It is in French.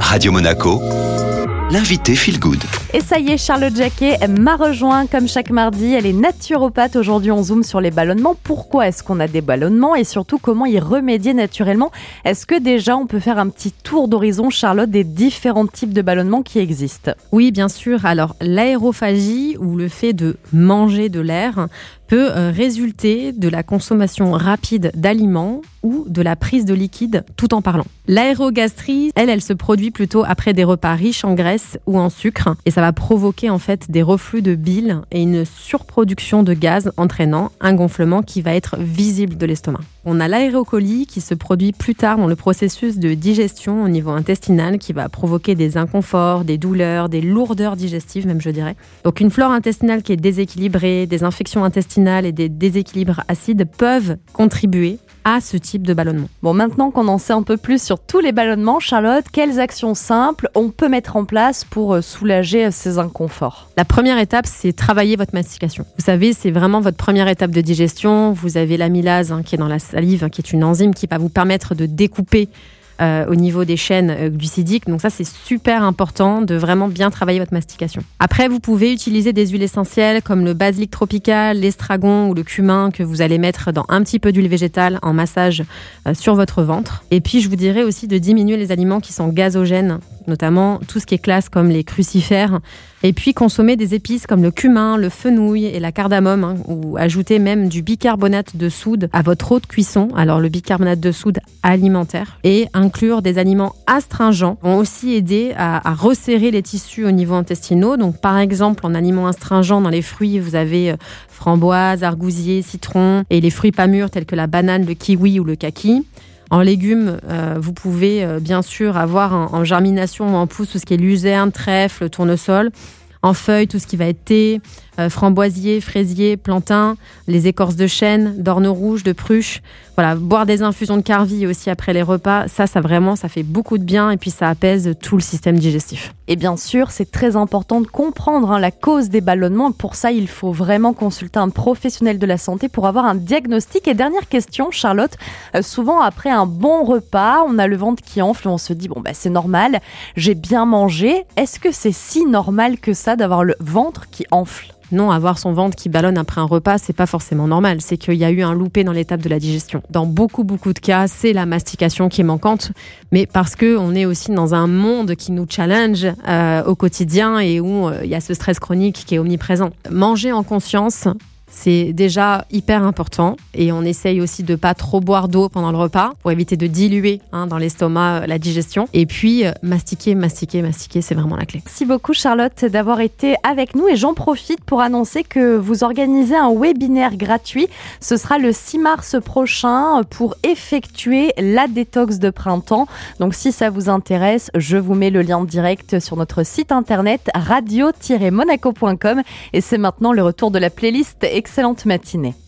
Radio Monaco, l'invité Feel Good. Et ça y est, Charlotte Jacquet m'a rejoint comme chaque mardi. Elle est naturopathe. Aujourd'hui, on zoome sur les ballonnements. Pourquoi est-ce qu'on a des ballonnements et surtout comment y remédier naturellement? Est-ce que déjà on peut faire un petit tour d'horizon, Charlotte, des différents types de ballonnements qui existent? Oui, bien sûr. Alors, l'aérophagie ou le fait de manger de l'air peut euh, résulter de la consommation rapide d'aliments ou de la prise de liquide tout en parlant. L'aérogastrie, elle, elle se produit plutôt après des repas riches en graisse ou en sucre et ça va provoquer en fait des reflux de bile et une surproduction de gaz entraînant un gonflement qui va être visible de l'estomac. On a l'aérocolie qui se produit plus tard dans le processus de digestion au niveau intestinal qui va provoquer des inconforts, des douleurs, des lourdeurs digestives même je dirais. Donc une flore intestinale qui est déséquilibrée, des infections intestinales et des déséquilibres acides peuvent contribuer à ce type de ballonnement. Bon, maintenant qu'on en sait un peu plus sur tous les ballonnements, Charlotte, quelles actions simples on peut mettre en place pour euh, soulager euh, ces inconforts? La première étape, c'est travailler votre mastication. Vous savez, c'est vraiment votre première étape de digestion. Vous avez l'amylase hein, qui est dans la salive, hein, qui est une enzyme qui va vous permettre de découper euh, au niveau des chaînes euh, glucidiques. Donc ça, c'est super important de vraiment bien travailler votre mastication. Après, vous pouvez utiliser des huiles essentielles comme le basilic tropical, l'estragon ou le cumin que vous allez mettre dans un petit peu d'huile végétale en massage euh, sur votre ventre. Et puis, je vous dirais aussi de diminuer les aliments qui sont gazogènes notamment tout ce qui est classe comme les crucifères. Et puis consommer des épices comme le cumin, le fenouil et la cardamome, hein, ou ajouter même du bicarbonate de soude à votre eau de cuisson. Alors le bicarbonate de soude alimentaire et inclure des aliments astringents vont aussi aider à, à resserrer les tissus au niveau intestinaux. Donc par exemple en aliments astringents dans les fruits, vous avez euh, framboise, argousier, citron et les fruits pas mûrs tels que la banane, le kiwi ou le kaki. En légumes, euh, vous pouvez euh, bien sûr avoir en, germination en pousse tout ce qui est luzerne, trèfle, tournesol. En feuilles, tout ce qui va être thé, euh, framboisier, fraisier, plantain, les écorces de chêne, d'orne rouge, de pruche. Voilà, boire des infusions de carvi aussi après les repas, ça, ça vraiment, ça fait beaucoup de bien et puis ça apaise tout le système digestif. Et bien sûr, c'est très important de comprendre hein, la cause des ballonnements. Pour ça, il faut vraiment consulter un professionnel de la santé pour avoir un diagnostic. Et dernière question, Charlotte, euh, souvent après un bon repas, on a le ventre qui enfle on se dit bon bah c'est normal, j'ai bien mangé. Est-ce que c'est si normal que ça d'avoir le ventre qui enfle? Non, avoir son ventre qui ballonne après un repas, c'est pas forcément normal. C'est qu'il y a eu un loupé dans l'étape de la digestion. Dans beaucoup, beaucoup de cas, c'est la mastication qui est manquante, mais parce que on est aussi dans un monde qui nous challenge euh, au quotidien et où euh, il y a ce stress chronique qui est omniprésent. Manger en conscience, c'est déjà hyper important et on essaye aussi de pas trop boire d'eau pendant le repas pour éviter de diluer hein, dans l'estomac euh, la digestion. Et puis euh, mastiquer, mastiquer, mastiquer, c'est vraiment la clé. Merci beaucoup Charlotte d'avoir été avec nous et j'en profite pour annoncer que vous organisez un webinaire gratuit. Ce sera le 6 mars prochain pour effectuer la détox de printemps. Donc si ça vous intéresse, je vous mets le lien direct sur notre site internet radio-monaco.com et c'est maintenant le retour de la playlist excellente matinée.